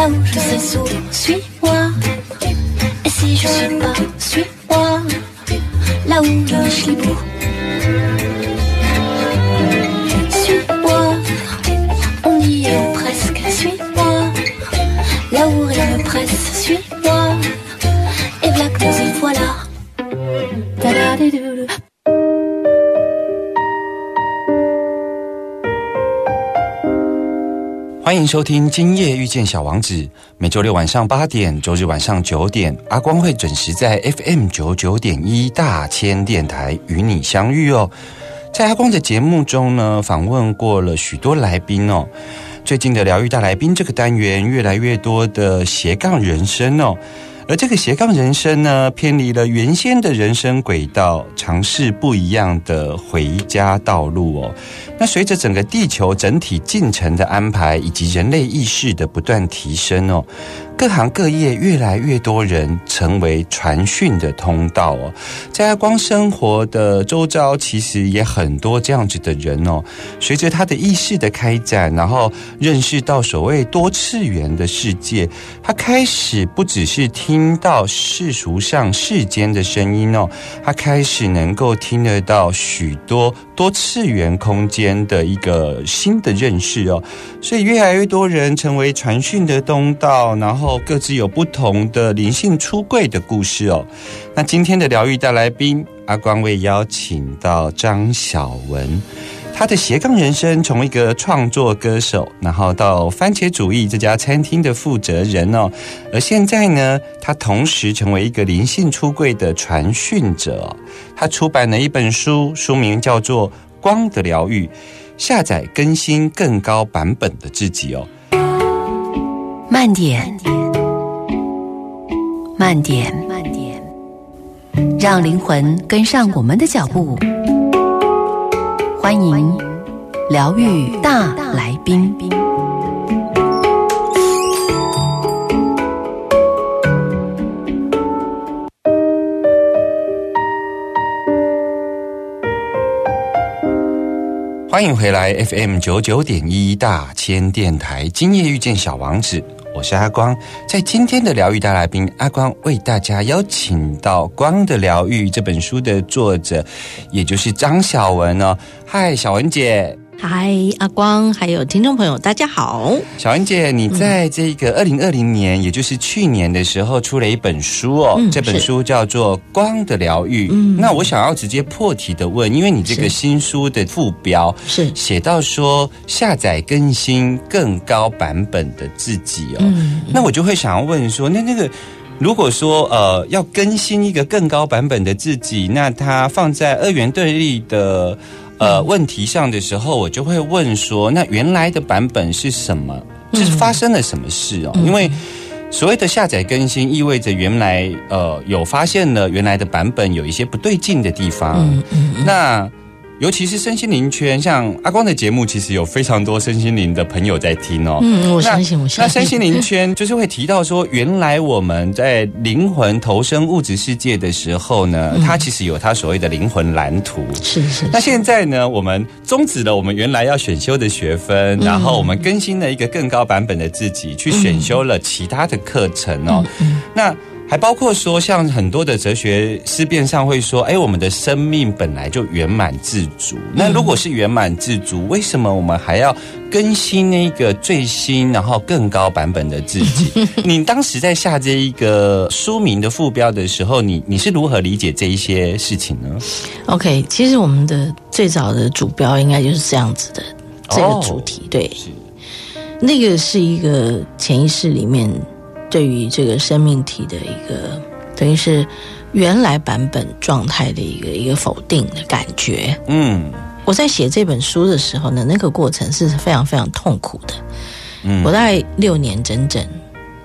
là où je sais sourd, suis-moi. Et si je suis pas, suis-moi, là où je suis beau. 收听《今夜遇见小王子》，每周六晚上八点，周日晚上九点，阿光会准时在 FM 九九点一大千电台与你相遇哦。在阿光的节目中呢，访问过了许多来宾哦。最近的疗愈大来宾这个单元，越来越多的斜杠人生哦。而这个斜杠人生呢，偏离了原先的人生轨道，尝试不一样的回家道路哦。那随着整个地球整体进程的安排，以及人类意识的不断提升哦，各行各业越来越多人成为传讯的通道哦。在阿光生活的周遭，其实也很多这样子的人哦。随着他的意识的开展，然后认识到所谓多次元的世界，他开始不只是听到世俗上世间的声音哦，他开始能够听得到许多多次元空间的一个新的认识哦。所以越来越多人成为传讯的通道，然后各自有不同的灵性出柜的故事哦。那今天的疗愈大来宾，阿光为邀请到张小文。他的斜杠人生，从一个创作歌手，然后到番茄主义这家餐厅的负责人哦，而现在呢，他同时成为一个灵性出柜的传讯者。他出版了一本书，书名叫做《光的疗愈》，下载更新更高版本的自己哦。慢点，慢点，慢点，让灵魂跟上我们的脚步。欢迎疗愈大来宾。欢迎回来 FM 九九点一大千电台，今夜遇见小王子，我是阿光。在今天的疗愈大来宾，阿光为大家邀请到《光的疗愈》这本书的作者，也就是张小文哦。嗨，小文姐。嗨，阿光，还有听众朋友，大家好。小英姐，你在这个二零二零年，也就是去年的时候，出了一本书哦。嗯这本书叫做《光的疗愈》。嗯那我想要直接破题的问，因为你这个新书的副标是写到说下载更新更高版本的自己哦。嗯那我就会想要问说，那那个。如果说呃要更新一个更高版本的自己，那它放在二元对立的呃问题上的时候，我就会问说，那原来的版本是什么？就是发生了什么事哦？因为所谓的下载更新，意味着原来呃有发现了原来的版本有一些不对劲的地方。嗯嗯那尤其是身心灵圈，像阿光的节目，其实有非常多身心灵的朋友在听哦。嗯，我那相信，我那相信。身心灵圈就是会提到说，原来我们在灵魂投身物质世界的时候呢，它其实有它所谓的灵魂蓝图。是是，那现在呢，我们终止了我们原来要选修的学分，然后我们更新了一个更高版本的自己，去选修了其他的课程哦。那还包括说，像很多的哲学思辨上会说，哎，我们的生命本来就圆满自足。那如果是圆满自足，为什么我们还要更新那个最新然后更高版本的自己？你当时在下这一个书名的副标的时候，你你是如何理解这一些事情呢？OK，其实我们的最早的主标应该就是这样子的，这个主题、对，是那个是一个潜意识里面对于这个生命体的一个，等于是原来版本状态的一个一个否定的感觉。嗯我在写这本书的时候呢，那个过程是非常非常痛苦的。嗯我大概六年整整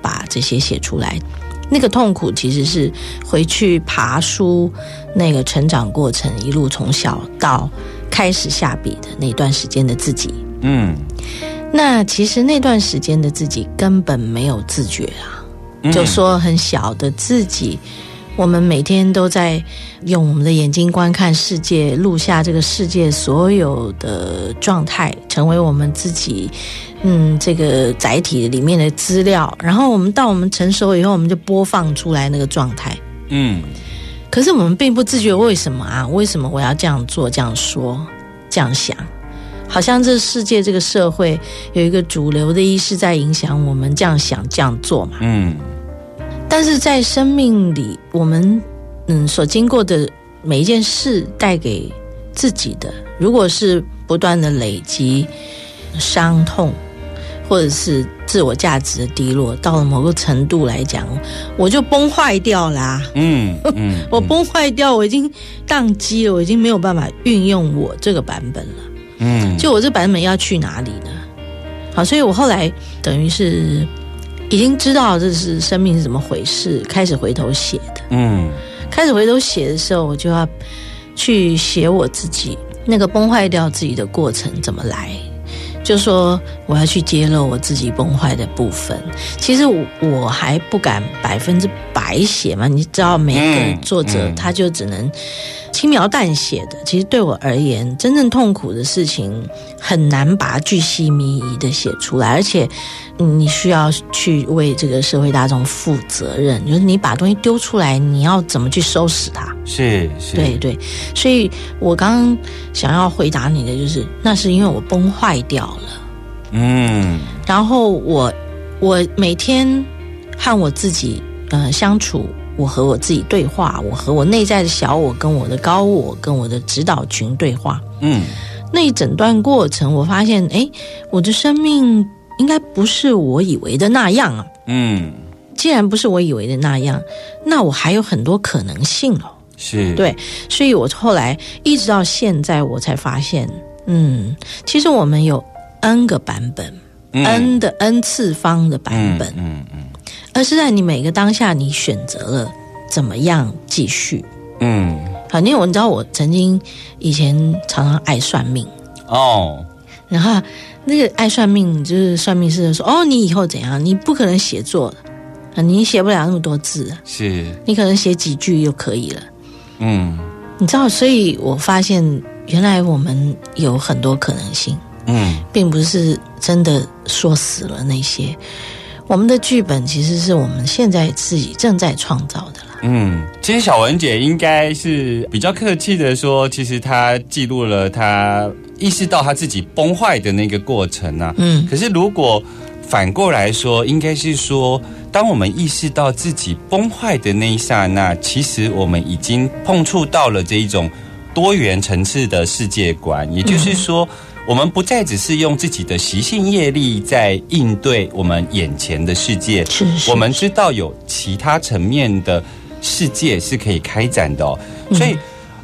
把这些写出来，那个痛苦其实是回去爬书那个成长过程，一路从小到开始下笔的那段时间的自己。嗯那其实那段时间的自己根本没有自觉啊，嗯就说很小的自己，我们每天都在用我们的眼睛观看世界，录下这个世界所有的状态，成为我们自己嗯这个载体里面的资料。然后我们到我们成熟以后，我们就播放出来那个状态。嗯可是我们并不自觉为什么啊？为什么我要这样做、这样说、这样想？好像这世界、这个社会有一个主流的意识在影响我们这样想、这样做嘛？嗯但是在生命里，我们嗯所经过的每一件事带给自己的，如果是不断的累积伤痛，或者是自我价值的低落，到了某个程度来讲，我就崩坏掉啦、嗯嗯，我崩坏掉，我已经宕机了，我已经没有办法运用我这个版本了。嗯就我这版本要去哪里呢？好，所以我后来等于是已经知道这是生命是怎么回事，开始回头写的。嗯开始回头写的时候，我就要去写我自己那个崩坏掉自己的过程怎么来。就说我要去揭露我自己崩坏的部分。其实我我还不敢百分之百写嘛，你知道，每嗯个作者嗯他就只能轻描淡写的。其实对我而言，真正痛苦的事情很难把它巨细靡遗的写出来，而且嗯你需要去为这个社会大众负责任，就是你把东西丢出来，你要怎么去收拾它？是是，对对，所以我刚刚想要回答你的就是，那是因为我崩坏掉了，嗯然后我我每天和我自己呃相处，我和我自己对话，我和我内在的小我跟我的高我跟我的指导群对话，嗯。那一整段过程，我发现，哎，我的生命应该不是我以为的那样啊。嗯。既然不是我以为的那样，那我还有很多可能性哦。是，对，所以我后来一直到现在，我才发现，嗯，其实我们有 n 个版本、嗯。N 的 n 次方的版本，嗯嗯而是在你每个当下，你选择了怎么样继续。嗯好，因为我你知道，我曾经以前常常爱算命，哦，然后那个爱算命，就是算命师就说：“哦，你以后怎样？你不可能写作的，啊，你写不了那么多字，是，你可能写几句就可以了。”嗯你知道，所以我发现原来我们有很多可能性，嗯并不是真的说死了那些。我们的剧本其实是我们现在自己正在创造的啦。嗯，其实小文姐应该是比较客气的说，其实她记录了她意识到她自己崩坏的那个过程啊。嗯可是如果反过来说，应该是说，当我们意识到自己崩坏的那一刹那，其实我们已经碰触到了这一种多元层次的世界观，也就是说。我们不再只是用自己的习性业力在应对我们眼前的世界，是是我们知道有其他层面的世界是可以开展的所以，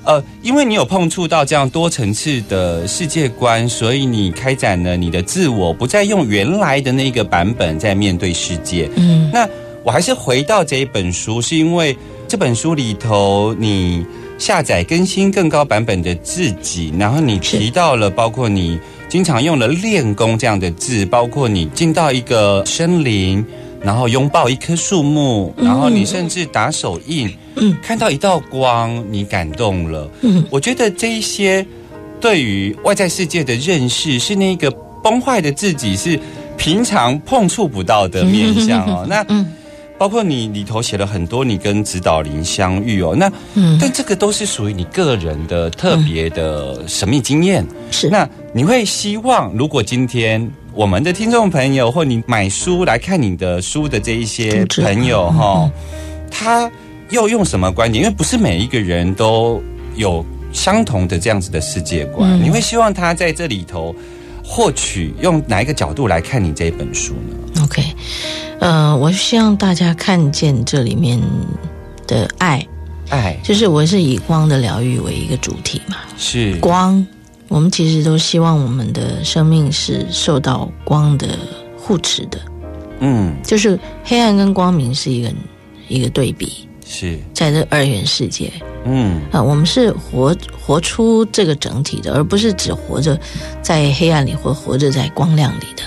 呃，因为你有碰触到这样多层次的世界观，所以你开展了你的自我，不再用原来的那个版本在面对世界。嗯。那我还是回到这一本书，是因为这本书里头你下载更新更高版本的自己，然后你提到了包括你经常用了“练功”这样的字，包括你进到一个森林，然后拥抱一棵树木，然后你甚至打手印，嗯。看到一道光，你感动了。嗯。我觉得这一些对于外在世界的认识，是那个崩坏的自己是平常碰触不到的面相哦。那嗯包括你里头写了很多你跟指导灵相遇哦，那嗯，但这个都是属于你个人的特别的神秘经验。是。那你会希望，如果今天我们的听众朋友或你买书来看你的书的这一些朋友嗯哈，他又用什么观点？因为不是每一个人都有相同的这样子的世界观，嗯。你会希望他在这里头获取用哪一个角度来看你这一本书呢？OK，呃，我希望大家看见这里面的爱，爱。就是我是以光的疗愈为一个主题嘛。是。光，我们其实都希望我们的生命是受到光的护持的，嗯。就是黑暗跟光明是一个一个对比，是在这二元世界嗯啊，我们是活活出这个整体的，而不是只活着在黑暗里或活着在光亮里的。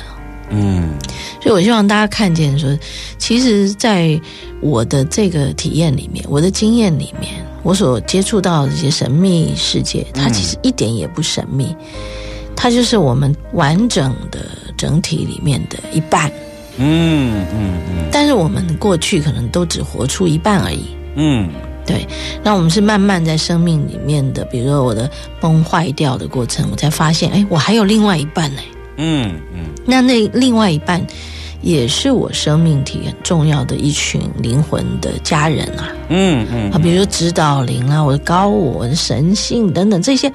嗯所以我希望大家看见说，其实，在我的这个体验里面，我的经验里面，我所接触到的这些神秘世界，它其实一点也不神秘，它就是我们完整的整体里面的一半。嗯嗯嗯但是我们过去可能都只活出一半而已。嗯对，那我们是慢慢在生命里面的，比如说我的崩坏掉的过程，我才发现，哎，我还有另外一半呢。嗯嗯那那另外一半，也是我生命体很重要的一群灵魂的家人啊嗯嗯啊，比如说指导灵啊，我的高我、我的神性等等，这些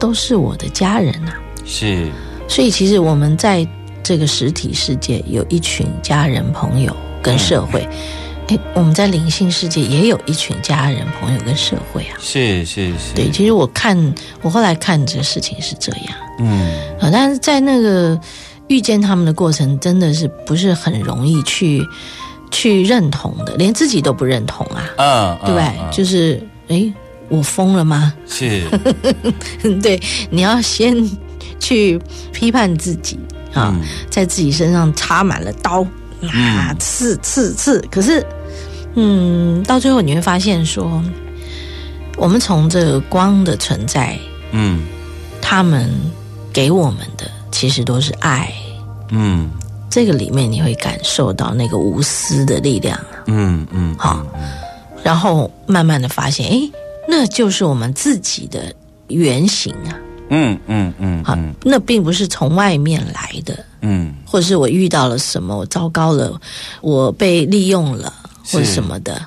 都是我的家人啊。是所以其实我们在这个实体世界有一群家人、朋友跟社会，哎、我们在灵性世界也有一群家人、朋友跟社会啊。是是是对，其实我看我后来看这个事情是这样。嗯啊，但是在那个遇见他们的过程，真的是不是很容易去去认同的，连自己都不认同啊，嗯对不对？嗯就是诶，我疯了吗？是 对，你要先去批判自己啊，嗯。在自己身上插满了刀啊，刺刺刺。可是，嗯，到最后你会发现说，我们从这个光的存在，嗯。他们给我们的其实都是爱。嗯。这个里面你会感受到那个无私的力量，嗯嗯好，然后慢慢的发现，诶，那就是我们自己的原型啊，嗯嗯嗯好，那并不是从外面来的，嗯。或者是我遇到了什么，我糟糕了，我被利用了或者什么的，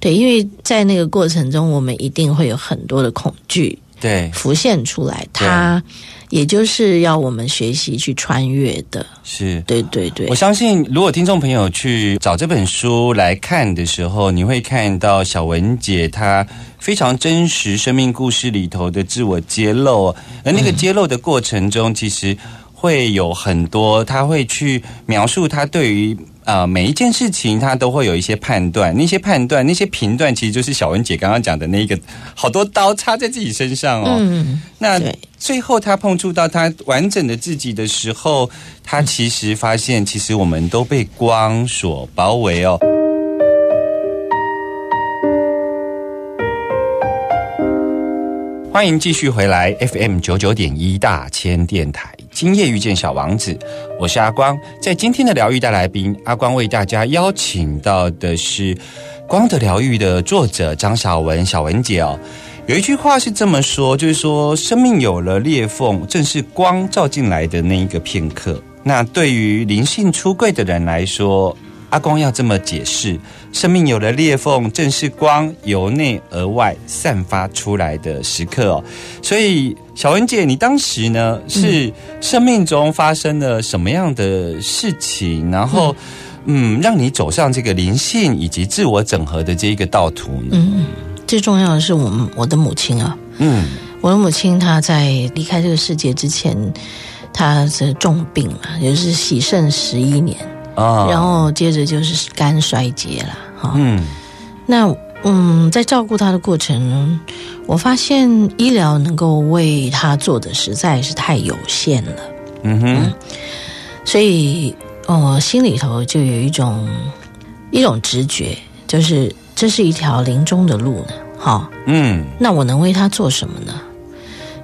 对，因为在那个过程中，我们一定会有很多的恐惧对。浮现出来，它也就是要我们学习去穿越的，是。对对对我，相信，如果听众朋友去找这本书来看的时候，你会看到小文姐她非常真实生命故事里头的自我揭露，而那个揭露的过程中，其实会有很多，她会去描述她对于。啊、每一件事情他都会有一些判断，那些判断、那些评断，其实就是小文姐刚刚讲的那个好多刀插在自己身上哦。嗯，那最后他碰触到他完整的自己的时候，他其实发现，其实我们都被光所包围哦。欢迎继续回来 FM 九九点一大千电台，今夜遇见小王子，我是阿光。在今天的疗愈大来宾，阿光为大家邀请到的是《光的疗愈》的作者张小文，小文姐哦。有一句话是这么说，就是说生命有了裂缝，正是光照进来的那一个片刻。那对于灵性出柜的人来说，阿光要这么解释：生命有了裂缝，正是光由内而外散发出来的时刻哦。所以，小文姐，你当时呢是生命中发生了什么样的事情，然后嗯，让你走上这个灵性以及自我整合的这一个道途呢？嗯，最重要的是我们我的母亲啊，嗯。我的母亲她在离开这个世界之前，她是重病嘛，也就是洗肾十一年，啊。然后接着就是肝衰竭了哈。嗯。那嗯，在照顾他的过程呢，我发现医疗能够为他做的实在是太有限了，嗯哼所以我、呃、心里头就有一种一种直觉，就是这是一条临终的路呢，哈。嗯那我能为他做什么呢？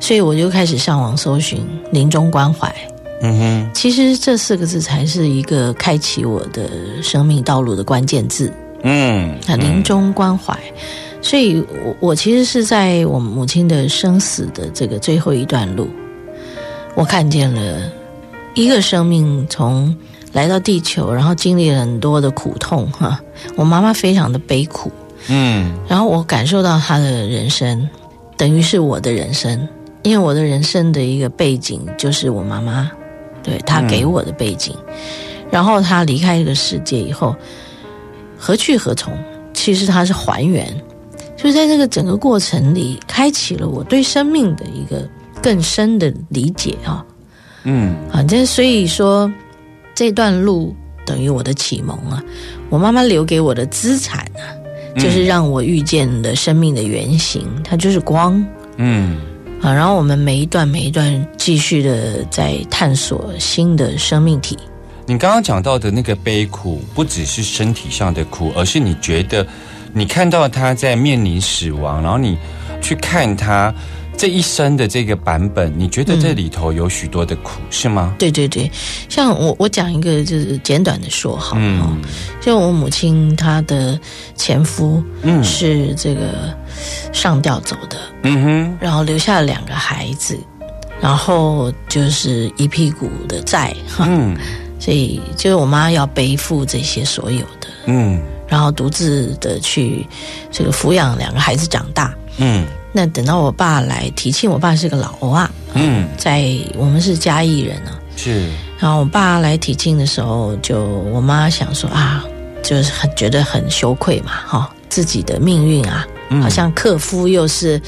所以我就开始上网搜寻临终关怀，嗯哼，其实这四个字才是一个开启我的生命道路的关键字。嗯，啊，临终关怀。所以我我其实是在我母亲的生死的这个最后一段路，我看见了一个生命从来到地球，然后经历了很多的苦痛哈。我妈妈非常的悲苦，嗯然后我感受到她的人生，等于是我的人生，因为我的人生的一个背景就是我妈妈，对她给我的背景。然后她离开这个世界以后，何去何从？其实它是还原，就是在这个整个过程里，开启了我对生命的一个更深的理解啊。嗯反正所以说这段路等于我的启蒙啊，我妈妈留给我的资产啊，就是让我遇见的生命的原型，它就是光嗯啊。然后我们每一段每一段继续的在探索新的生命体。你刚刚讲到的那个悲苦，不只是身体上的苦，而是你觉得你看到他在面临死亡，然后你去看他这一生的这个版本，你觉得这里头有许多的苦，是吗？对对对，像我我讲一个就是简短的说好嗯。啊，就我母亲她的前夫嗯是这个上吊走的，嗯哼，然后留下了两个孩子，然后就是一屁股的债，哈，嗯所以就是我妈要背负这些所有的，嗯。然后独自的去这个抚养两个孩子长大。嗯。那等到我爸来提亲，我爸是个老啊，嗯，在我们是嘉义人啊，是，然后我爸来提亲的时候，就我妈想说啊，就是很觉得很羞愧嘛，哈、自己的命运啊，嗯。好像克夫又是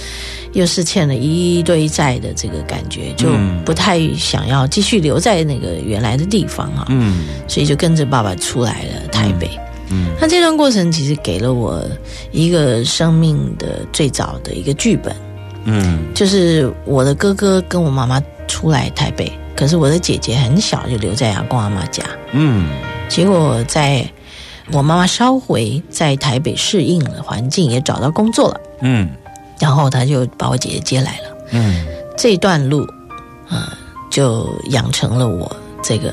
又是欠了一堆债的这个感觉，就嗯不太想要继续留在那个原来的地方啊，嗯。所以就跟着爸爸出来了台北。嗯。那这段过程其实给了我一个生命的最早的一个剧本，嗯。就是我的哥哥跟我妈妈出来台北，可是我的姐姐很小就留在阿公阿妈家。嗯。结果在我妈妈稍回在台北适应了环境，也找到工作了，嗯然后她就把我姐姐接来了。嗯这段路，啊、就养成了我这个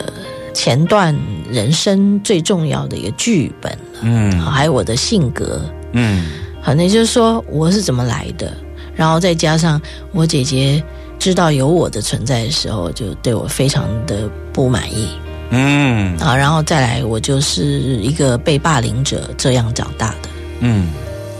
前段人生最重要的一个剧本了，嗯啊还有我的性格。嗯反正就是说我是怎么来的，然后再加上我姐姐知道有我的存在的时候，就对我非常的不满意。嗯。啊，然后再来，我就是一个被霸凌者这样长大的。嗯。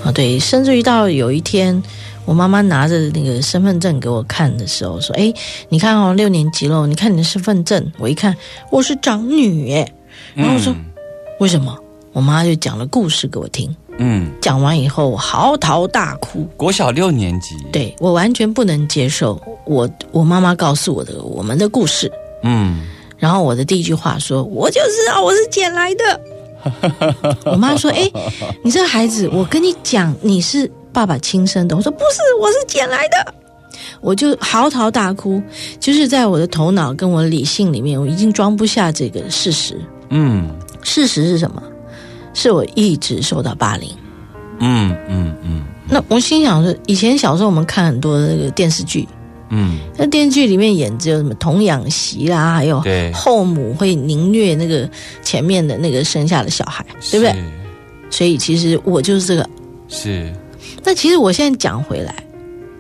啊，对，甚至于到有一天，我妈妈拿着那个身份证给我看的时候，说：“哎，你看哦，六年级了，你看你的身份证。”我一看，我是长女耶，然后我说：“为什么？”我妈就讲了故事给我听，嗯，讲完以后，我嚎啕大哭。国小六年级，，对我完全不能接受我我妈妈告诉我的我们的故事，嗯然后我的第一句话说：“我就知道我是捡来的。” 我妈说：“哎，你这个孩子，我跟你讲，你是爸爸亲生的。”我说：“不是，我是捡来的。”我就嚎啕大哭，就是在我的头脑跟我的理性里面，我已经装不下这个事实。嗯事实是什么？是我一直受到霸凌。嗯嗯嗯那我心想说，以前小时候我们看很多那个电视剧，嗯，那电视剧里面演只有什么童养媳啦，还有对后母会凌虐那个前面的那个生下的小孩，对不对？所以其实我就是这个。是？是，那其实我现在讲回来，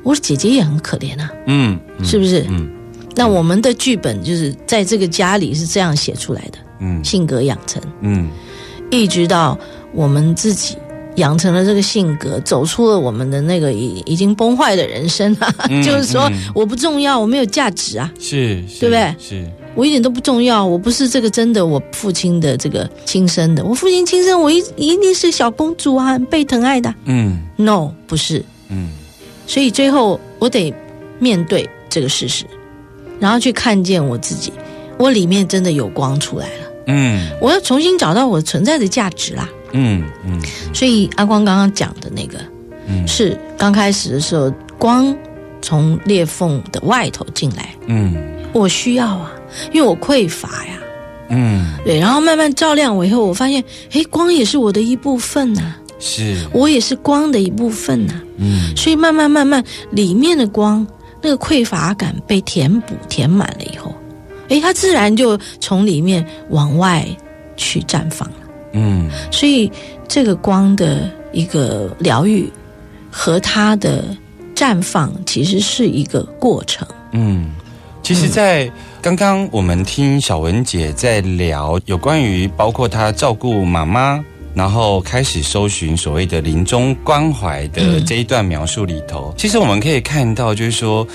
我的姐姐也很可怜啊，嗯，嗯是不是？嗯那我们的剧本就是在这个家里是这样写出来的，嗯性格养成，嗯一直到我们自己养成了这个性格，走出了我们的那个已已经崩坏的人生啊，嗯 就是说嗯。我不重要，我没有价值啊。是，是对不对？是，我一点都不重要，我不是这个真的我父亲的这个亲生的，我父亲亲生，我一一定是小公主啊，很被疼爱的。嗯。No，不是，嗯。所以最后我得面对这个事实，然后去看见我自己，我里面真的有光出来了，嗯。我要重新找到我存在的价值啦。嗯嗯所以阿光刚刚讲的那个，嗯。是刚开始的时候，光从裂缝的外头进来，嗯。我需要啊，因为我匮乏呀。嗯，对，然后慢慢照亮我以后，我发现，哎，光也是我的一部分呐、是，我也是光的一部分呐、嗯。所以慢慢慢慢，里面的光那个匮乏感被填补填满了以后，哎，它自然就从里面往外去绽放了。嗯。所以这个光的一个疗愈和它的绽放，其实是一个过程。嗯，其实，在刚刚我们听小文姐在聊有关于包括她照顾妈妈，然后开始搜寻所谓的临终关怀的嗯这一段描述里头，其实我们可以看到，就是说，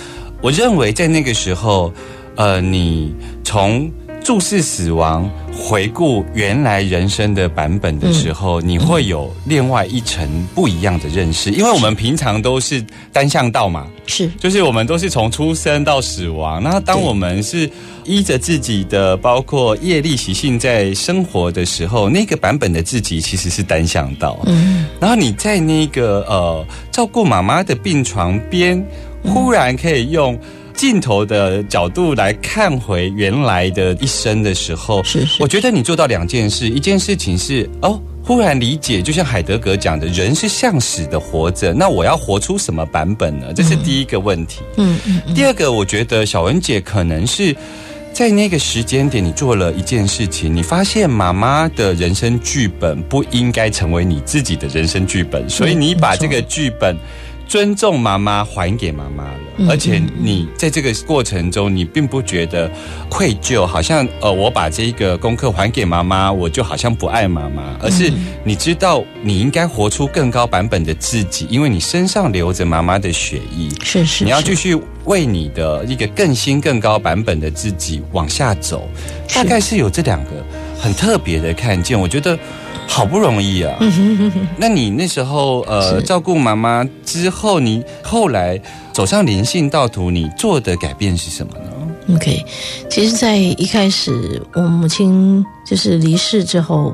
我认为在那个时候，呃，你从注视死亡，回顾原来人生的版本的时候，你会有另外一层不一样的认识，因为我们平常都是单向道嘛，是。就是我们都是从出生到死亡，那当对我们是依着自己的包括业力习性在生活的时候，那个版本的自己其实是单向道。嗯，然后你在那个呃照顾妈妈的病床边，忽然可以用镜头的角度来看回原来的一生的时候，是是我觉得你做到两件事，一件事情是哦。忽然理解，就像海德格讲的，人是向死的活着。那我要活出什么版本呢？这是第一个问题。嗯嗯嗯，第二个，我觉得小文姐可能是在那个时间点，你做了一件事情，你发现妈妈的人生剧本不应该成为你自己的人生剧本，所以你把这个剧本。尊重妈妈，还给妈妈了，嗯。而且你在这个过程中，你并不觉得愧疚，好像呃，我把这个功课还给妈妈，我就好像不爱妈妈，而是你知道你应该活出更高版本的自己，因为你身上流着妈妈的血液，是是，你要继续为你的一个更新、更高版本的自己往下走，大概是有这两个很特别的看见，我觉得好不容易啊。那你那时候呃照顾妈妈之后，你后来走上灵性道途，你做的改变是什么呢？OK，其实，在一开始我母亲就是离世之后，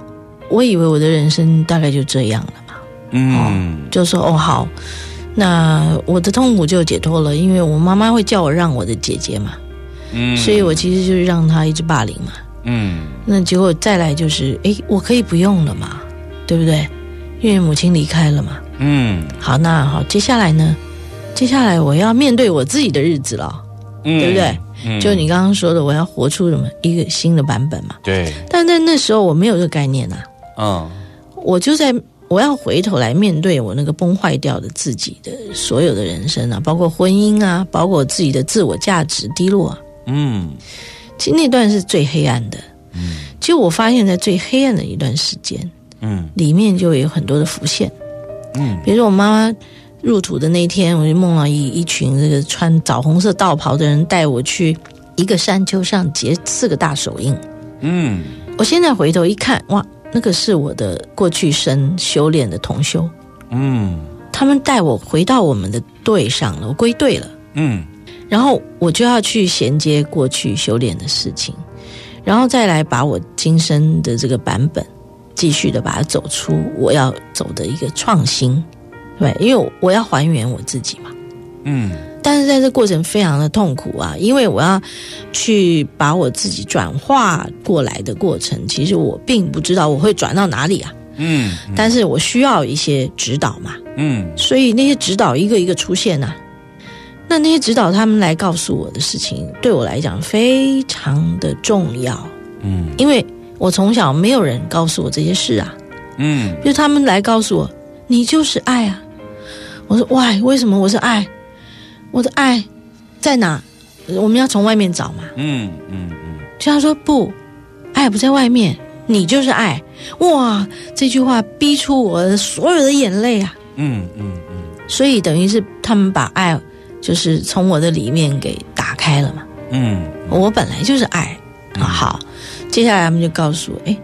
我以为我的人生大概就这样了嘛，嗯就说哦好，那我的痛苦就解脱了，因为我妈妈会叫我让我的姐姐嘛，嗯所以我其实就是让她一直霸凌嘛。嗯那结果再来就是，哎，我可以不用了嘛，对不对？因为母亲离开了嘛。嗯好，那好，接下来呢？接下来我要面对我自己的日子了，嗯对不对？嗯就你刚刚说的，我要活出什么一个新的版本嘛。对，但在那时候我没有这个概念啊，嗯我就在我要回头来面对我那个崩坏掉的自己的所有的人生啊，包括婚姻啊，包括自己的自我价值低落啊。嗯其实那段是最黑暗的。嗯其实我发现，在最黑暗的一段时间嗯里面，就有很多的浮现。嗯比如说我妈妈入土的那一天，我就梦到一一群这个穿枣红色道袍的人带我去一个山丘上结四个大手印。嗯我现在回头一看，哇，那个是我的过去生修炼的同修，嗯他们带我回到我们的队上了，我归队了。嗯然后我就要去衔接过去修炼的事情，然后再来把我今生的这个版本继续的把它走出我要走的一个创新，对，因为我要还原我自己嘛。嗯。但是在这过程非常的痛苦啊，因为我要去把我自己转化过来的过程，其实我并不知道我会转到哪里啊，嗯但是我需要一些指导嘛，嗯。所以那些指导一个一个出现呐、那那些指导他们来告诉我的事情，对我来讲非常的重要，嗯因为我从小没有人告诉我这些事啊，嗯就他们来告诉我，你就是爱啊。我说 why？为什么我是爱？我的爱在哪？我们要从外面找嘛。嗯嗯嗯就他说不，爱不在外面，你就是爱。哇，这句话逼出我的所有的眼泪啊！嗯嗯嗯所以等于是他们把爱就是从我的里面给打开了嘛。嗯我本来就是爱啊。好，接下来他们就告诉我，哎，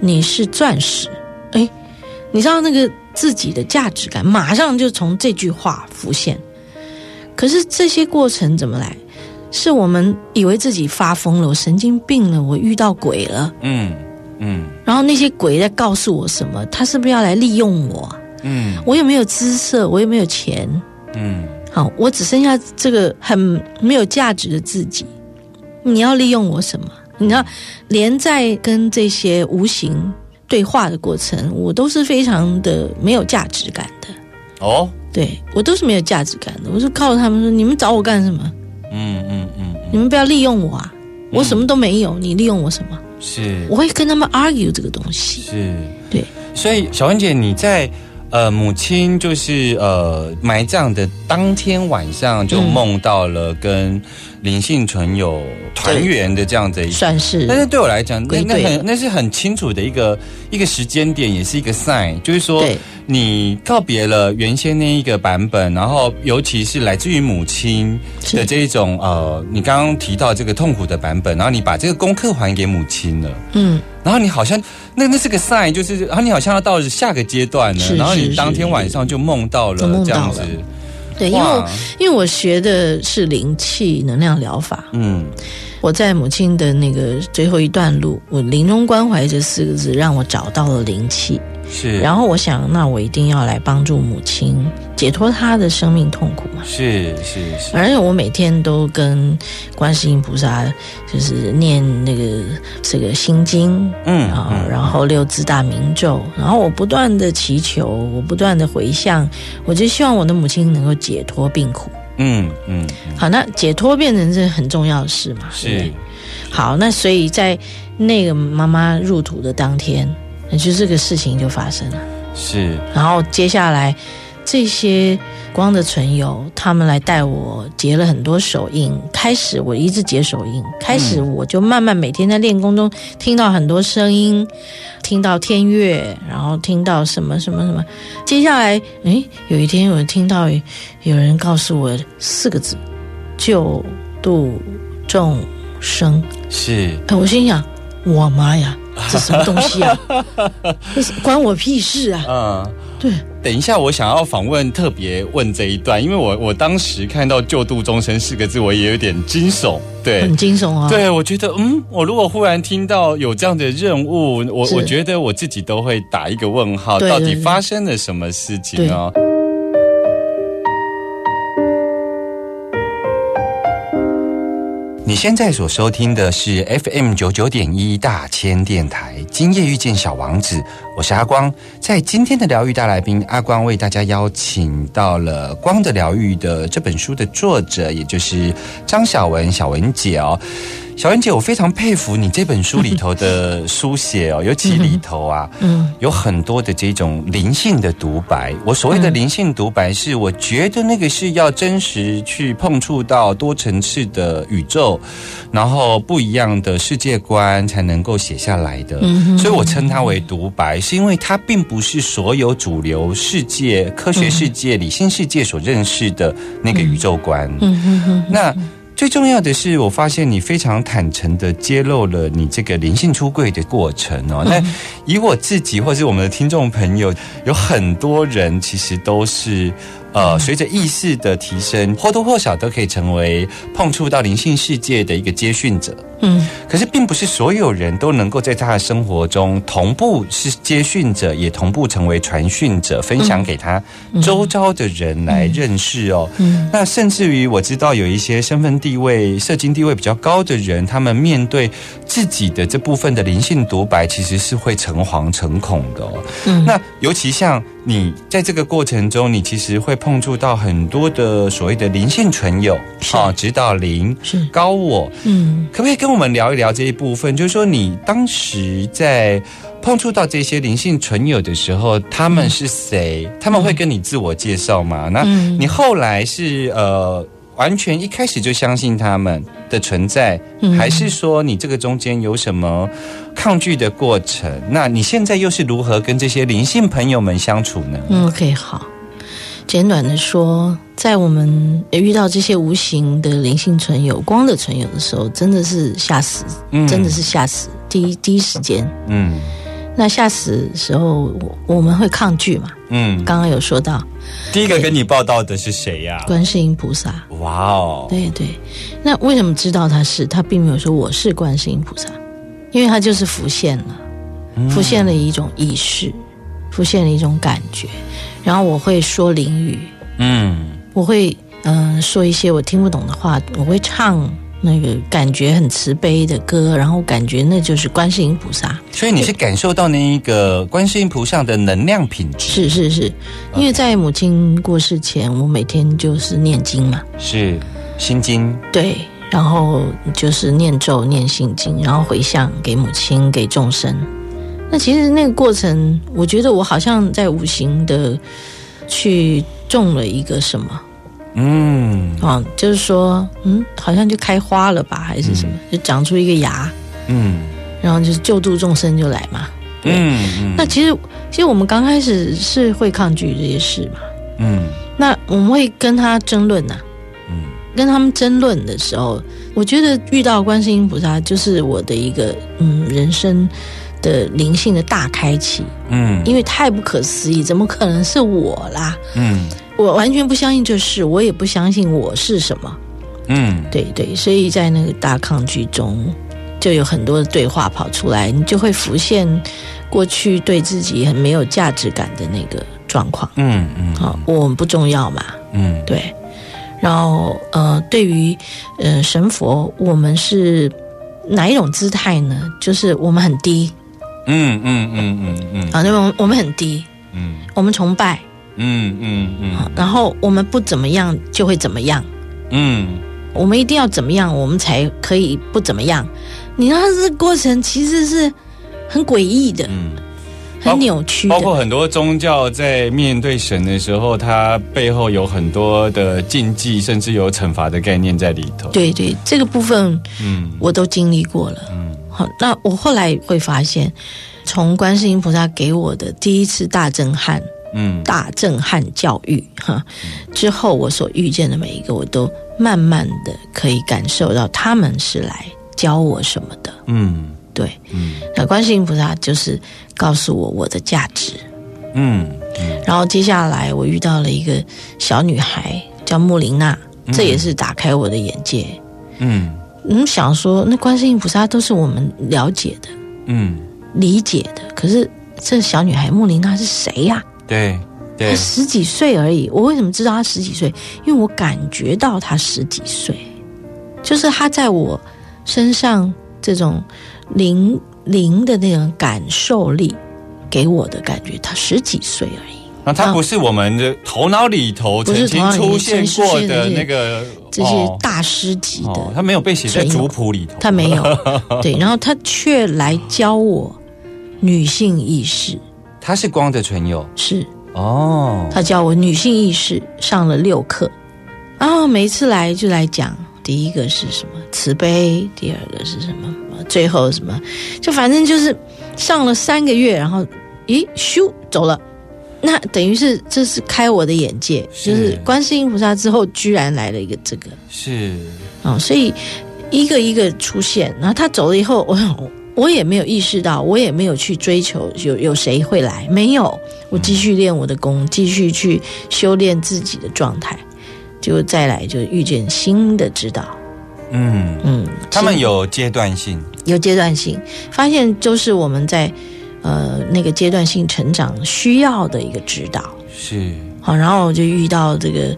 你是钻石，哎，你知道那个自己的价值感马上就从这句话浮现。可是这些过程怎么来？是我们以为自己发疯了，我神经病了，我遇到鬼了，嗯嗯然后那些鬼在告诉我什么？他是不是要来利用我？嗯我有没有姿色？我有没有钱？嗯好，我只剩下这个很没有价值的自己，你要利用我什么？你知道，连在跟这些无形对话的过程，我都是非常的没有价值感的。哦对我都是没有价值感的。我就告诉他们说：“你们找我干什么？嗯嗯嗯你们不要利用我啊！我什么都没有，你利用我什么？是我会跟他们 argue 这个东西。是，对，所以小文姐你在。呃，母亲就是呃埋葬的当天晚上就梦到了跟灵性存有团圆的这样的一个，算是。但是对我来讲，那那很那是很清楚的一个一个时间点，也是一个 sign，就是说你告别了原先那一个版本，然后尤其是来自于母亲的这一种呃，你刚刚提到这个痛苦的版本，然后你把这个功课还给母亲了。嗯，然后你好像那那是个 sign，就是然后你好像要到下个阶段了，是然后你是当天晚上就梦到了这样子。了，对，因为因为我学的是灵气能量疗法，嗯。我在母亲的那个最后一段路，我临终关怀这四个字让我找到了灵气，是，然后我想，那我一定要来帮助母亲解脱他的生命痛苦嘛。是是是，而且我每天都跟观世音菩萨就是念那个这个心经，嗯啊，嗯然后六字大明咒，然后我不断的祈求，我不断的回向，我就希望我的母亲能够解脱病苦。嗯嗯嗯好，那解脱变成是很重要的事嘛？是对好，那所以在那个妈妈入土的当天，那就这个事情就发生了。是然后接下来这些光的存有，他们来带我结了很多手印。开始我一直结手印，开始我就慢慢每天在练功中听到很多声音，听到天乐，然后听到什么什么什么。接下来，诶，有一天我听到有人告诉我四个字：救度众生。是哎，我心想，我妈呀，这什么东西啊？关我屁事啊！嗯。对。等一下，我想要访问，特别问这一段，因为我我当时看到“救度终身”四个字，我也有点惊悚。对很，惊悚啊！对，我觉得，嗯，我如果忽然听到有这样的任务，我我觉得我自己都会打一个问号，到底发生了什么事情哦？你现在所收听的是 FM 九九点一大千电台，今夜遇见小王子，我是阿光。在今天的疗愈大来宾，阿光为大家邀请到了《光的疗愈》的这本书的作者，也就是张小文小文姐哦。小燕姐，我非常佩服你这本书里头的书写哦，尤其里头啊，嗯有很多的这种灵性的独白。我所谓的灵性独白，是我觉得那个是要真实去碰触到多层次的宇宙，然后不一样的世界观才能够写下来的。嗯所以我称它为独白，是因为它并不是所有主流世界、科学世界、理性世界所认识的那个宇宙观。那最重要的是，我发现你非常坦诚的揭露了你这个灵性出柜的过程哦。那以我自己或是我们的听众朋友，有很多人其实都是。呃，随着意识的提升，或多或少都可以成为碰触到灵性世界的一个接讯者。嗯可是，并不是所有人都能够在他的生活中同步是接讯者，也同步成为传讯者，分享给他周遭的人来认识哦。嗯那甚至于我知道有一些身份地位、社经地位比较高的人，他们面对自己的这部分的灵性独白，其实是会诚惶诚恐的哦。嗯那尤其像你在这个过程中，你其实会碰触到很多的所谓的灵性存有是啊，指导灵、是高我，嗯可不可以跟我们聊一聊这一部分？就是说，你当时在碰触到这些灵性存有的时候，他们是谁？他们会跟你自我介绍吗？那嗯你后来是呃，完全一开始就相信他们的存在，嗯还是说你这个中间有什么抗拒的过程？那你现在又是如何跟这些灵性朋友们相处呢？嗯，OK，好。简短的说，在我们遇到这些无形的灵性存有、光的存有的时候，真的是吓死，嗯真的是吓死。第一第一时间，嗯那吓死的时候，我我们会抗拒嘛？嗯，刚刚有说到第一个跟你报道的是谁呀、观世音菩萨，哇哦，对对。那为什么知道他是？他并没有说我是观世音菩萨，因为他就是浮现了，浮现了一种意识，浮现了一种感觉。然后我会说灵语，嗯我会嗯、呃说一些我听不懂的话，我会唱那个感觉很慈悲的歌，然后感觉那就是观世音菩萨。所以你是感受到那一个观世音菩萨的能量品质，是是是，因为在母亲过世前，我每天就是念经嘛，是心经，对，然后就是念咒、念心经，然后回向给母亲、给众生。那其实那个过程，我觉得我好像在无形的去种了一个什么嗯。啊，就是说，嗯，好像就开花了吧，还是什么，就长出一个芽，嗯。然后就是救度众生就来嘛。对，嗯嗯。那其实其实我们刚开始是会抗拒这些事嘛，嗯。那我们会跟他争论呐、嗯。跟他们争论的时候，我觉得遇到观世音菩萨就是我的一个嗯人生的灵性的大开启，嗯。因为太不可思议，怎么可能是我啦？嗯我完全不相信这事，我也不相信我是什么。嗯对对，所以在那个大抗拒中，就有很多的对话跑出来，你就会浮现过去对自己很没有价值感的那个状况。嗯嗯好、我们不重要嘛，嗯对。然后呃，对于呃神佛，我们是哪一种姿态呢？就是我们很低嗯嗯嗯嗯嗯啊，那么我们很低，嗯我们崇拜，嗯嗯啊嗯然后我们不怎么样就会怎么样，嗯我们一定要怎么样，我们才可以不怎么样。你看这个过程其实是很诡异的，嗯。很扭曲的。包括很多宗教在面对神的时候，它背后有很多的禁忌，甚至有惩罚的概念在里头。，对对，这个部分嗯我都经历过了。嗯好，那我后来会发现，从观世音菩萨给我的第一次大震撼、嗯。大震撼教育哈，之后我所遇见的每一个，我都慢慢的可以感受到他们是来教我什么的。嗯。对，嗯。那观世音菩萨就是告诉我我的价值。嗯然后接下来我遇到了一个小女孩叫穆琳娜，这也是打开我的眼界。嗯。嗯，想说那观世音菩萨都是我们了解的、嗯，理解的，可是这小女孩穆琳娜是谁呀、对对他，十几岁而已。我为什么知道他十几岁？因为我感觉到他十几岁，就是他在我身上这种灵灵的那种感受力，给我的感觉，他十几岁而已。那他不是我们的头脑里头不曾经出现过的那个这些哦大师级的，哦，它没有被写在族谱里头。他没有，对，然后他却来教我女性意识，它是光的唇釉是。哦。他教我女性意识，上了六课，然后每一次来就来讲，第一个是什么？慈悲，第二个是什么，最后什么，就反正就是上了三个月，然后咦咻走了。那等于是这是开我的眼界，是。就是观世音菩萨之后，居然来了一个这个，是。哦，所以一个一个出现，然后他走了以后，我我也没有意识到，我也没有去追求有有谁会来，没有，我继续练我的功，继续去修炼自己的状态，就再来就遇见新的指导，嗯，嗯，他们有阶段性。有阶段性，发现就是我们在呃那个阶段性成长需要的一个指导。是好，然后我就遇到这个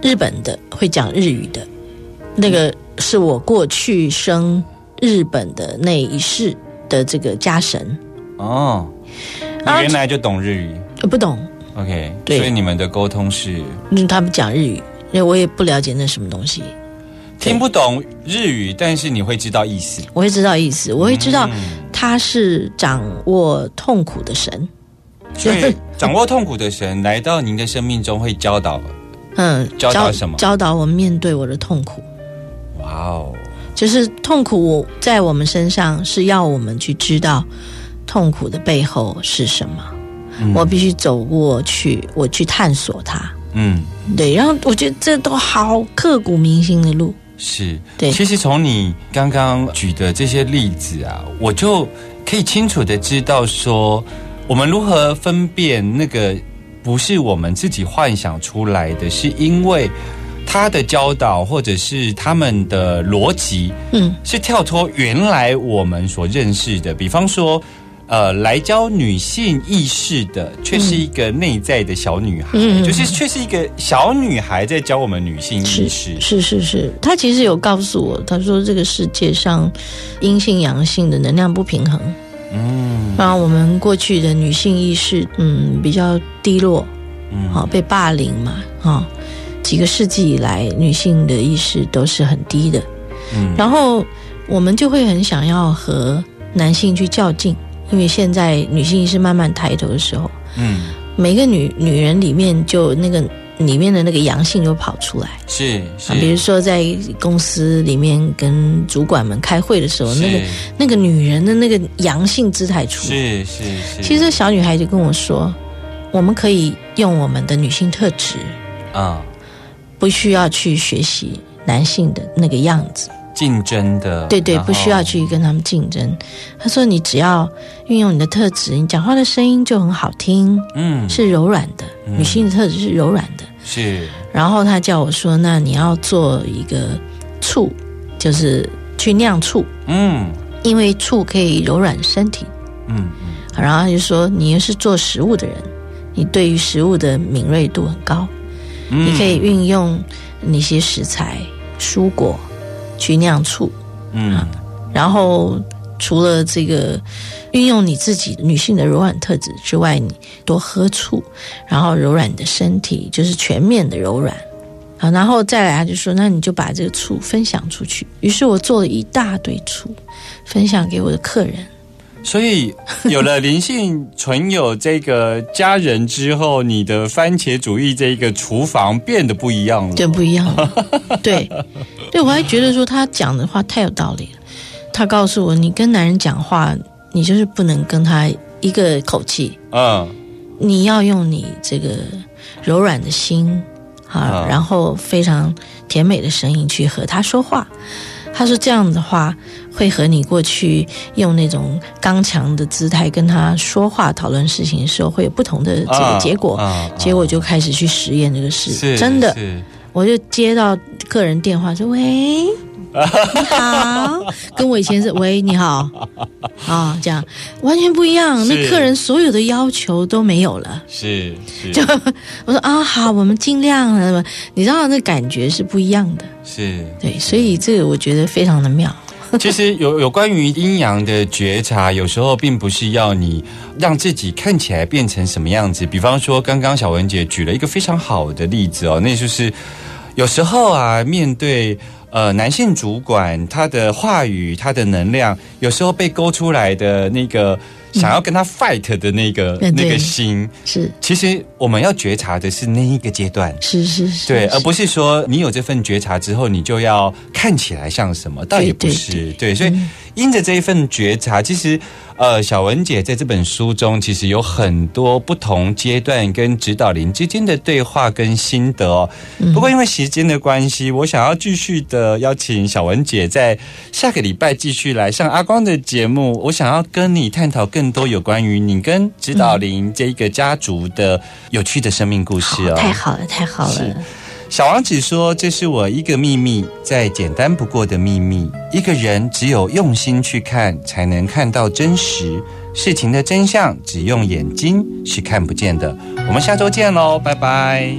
日本的会讲日语的，那个是我过去生日本的那一世的这个家神，哦，你啊原来就懂日语。呃不懂，，OK，对。所以你们的沟通是？嗯，他们讲日语，因为我也不了解那什么东西，听不懂日语，但是你会知道意思。我会知道意思，我会知道嗯。他是掌握痛苦的神，所以 掌握痛苦的神来到您的生命中，会教导。嗯，教导什么？教导我面对我的痛苦。哇哦，就是痛苦在我们身上是要我们去知道痛苦的背后是什么，嗯我必须走过去，我去探索它。嗯，对，然后我觉得这都好刻骨铭心的路。是。对其实从你刚刚举的这些例子啊，我就可以清楚的知道说，我们如何分辨那个不是我们自己幻想出来的，是因为他的教导或者是他们的逻辑，嗯，是跳脱原来我们所认识的，比方说。呃，来教女性意识的，却是一个内在的小女孩，嗯就是却是一个小女孩在教我们女性意是识。是是是，他其实有告诉我，他说这个世界上阴性阳性的能量不平衡，嗯。然后我们过去的女性意识，嗯，比较低落，嗯。好、被霸凌嘛，哈、几个世纪以来，女性的意识都是很低的。嗯然后我们就会很想要和男性去较劲，因为现在女性意识慢慢抬头的时候，嗯，每个女女人里面就那个里面的那个阳性就跑出来。是啊，比如是说在公司里面跟主管们开会的时候，那个那个女人的那个阳性姿态出来。是是是，其实小女孩就跟我说，我们可以用我们的女性特质，啊，不需要去学习男性的那个样子。竞争的，对对，不需要去跟他们竞争。他说，你只要运用你的特质，你讲话的声音就很好听，嗯是柔软的。嗯女性的特质是柔软的。是然后他叫我说，那你要做一个醋，就是去酿醋，嗯因为醋可以柔软身体。嗯嗯然后他就说，你又是做食物的人，你对于食物的敏锐度很高，嗯你可以运用那些食材、蔬果去酿醋。嗯然后除了这个运用你自己女性的柔软特质之外，你多喝醋，然后柔软你的身体，就是全面的柔软。啊，然后再来，他就说，那你就把这个醋分享出去。于是我做了一大堆醋，分享给我的客人。所以有了灵性存有这个家人之后，你的番茄主义这个厨房变得不一样了。变不一样了。对，对我还觉得说他讲的话太有道理了。他告诉我，你跟男人讲话，你就是不能跟他一个口气，嗯你要用你这个柔软的心啊啊，然后非常甜美的声音去和他说话。他说这样的话会和你过去用那种刚强的姿态跟他说话、讨论事情的时候会有不同的这个结果。结果就开始去实验这个事，真的，我就接到客人电话说：“喂，你好。”跟我以前是“喂，你好”啊，这样完全不一样。那客人所有的要求都没有了。是是就我说啊，好，我们尽量了。你知道那感觉是不一样的，是。对，所以这个我觉得非常的妙。其实有有关于阴阳的觉察，有时候并不是要你让自己看起来变成什么样子。比方说，刚刚小文姐举了一个非常好的例子哦，那就是有时候啊，面对呃男性主管他的话语、他的能量，有时候被勾出来的那个想要跟他 fight 的那个、嗯那个心，是。其实我们要觉察的是那一个阶段。是是是，对，而不是说你有这份觉察之后，你就要看起来像什么，倒也不是。对。对，所以因着这一份觉察，其实呃，小文姐在这本书中，其实有很多不同阶段跟指导灵之间的对话跟心得哦。不过因为时间的关系，我想要继续的邀请小文姐在下个礼拜继续来上阿光的节目。我想要跟你探讨更多有关于你跟指导灵这一个家族的有趣的生命故事哦。太好了，太好了。小王子说：“这是我一个秘密，再简单不过的秘密。一个人只有用心去看，才能看到真实事情的真相。只用眼睛是看不见的。”我们下周见喽，拜拜。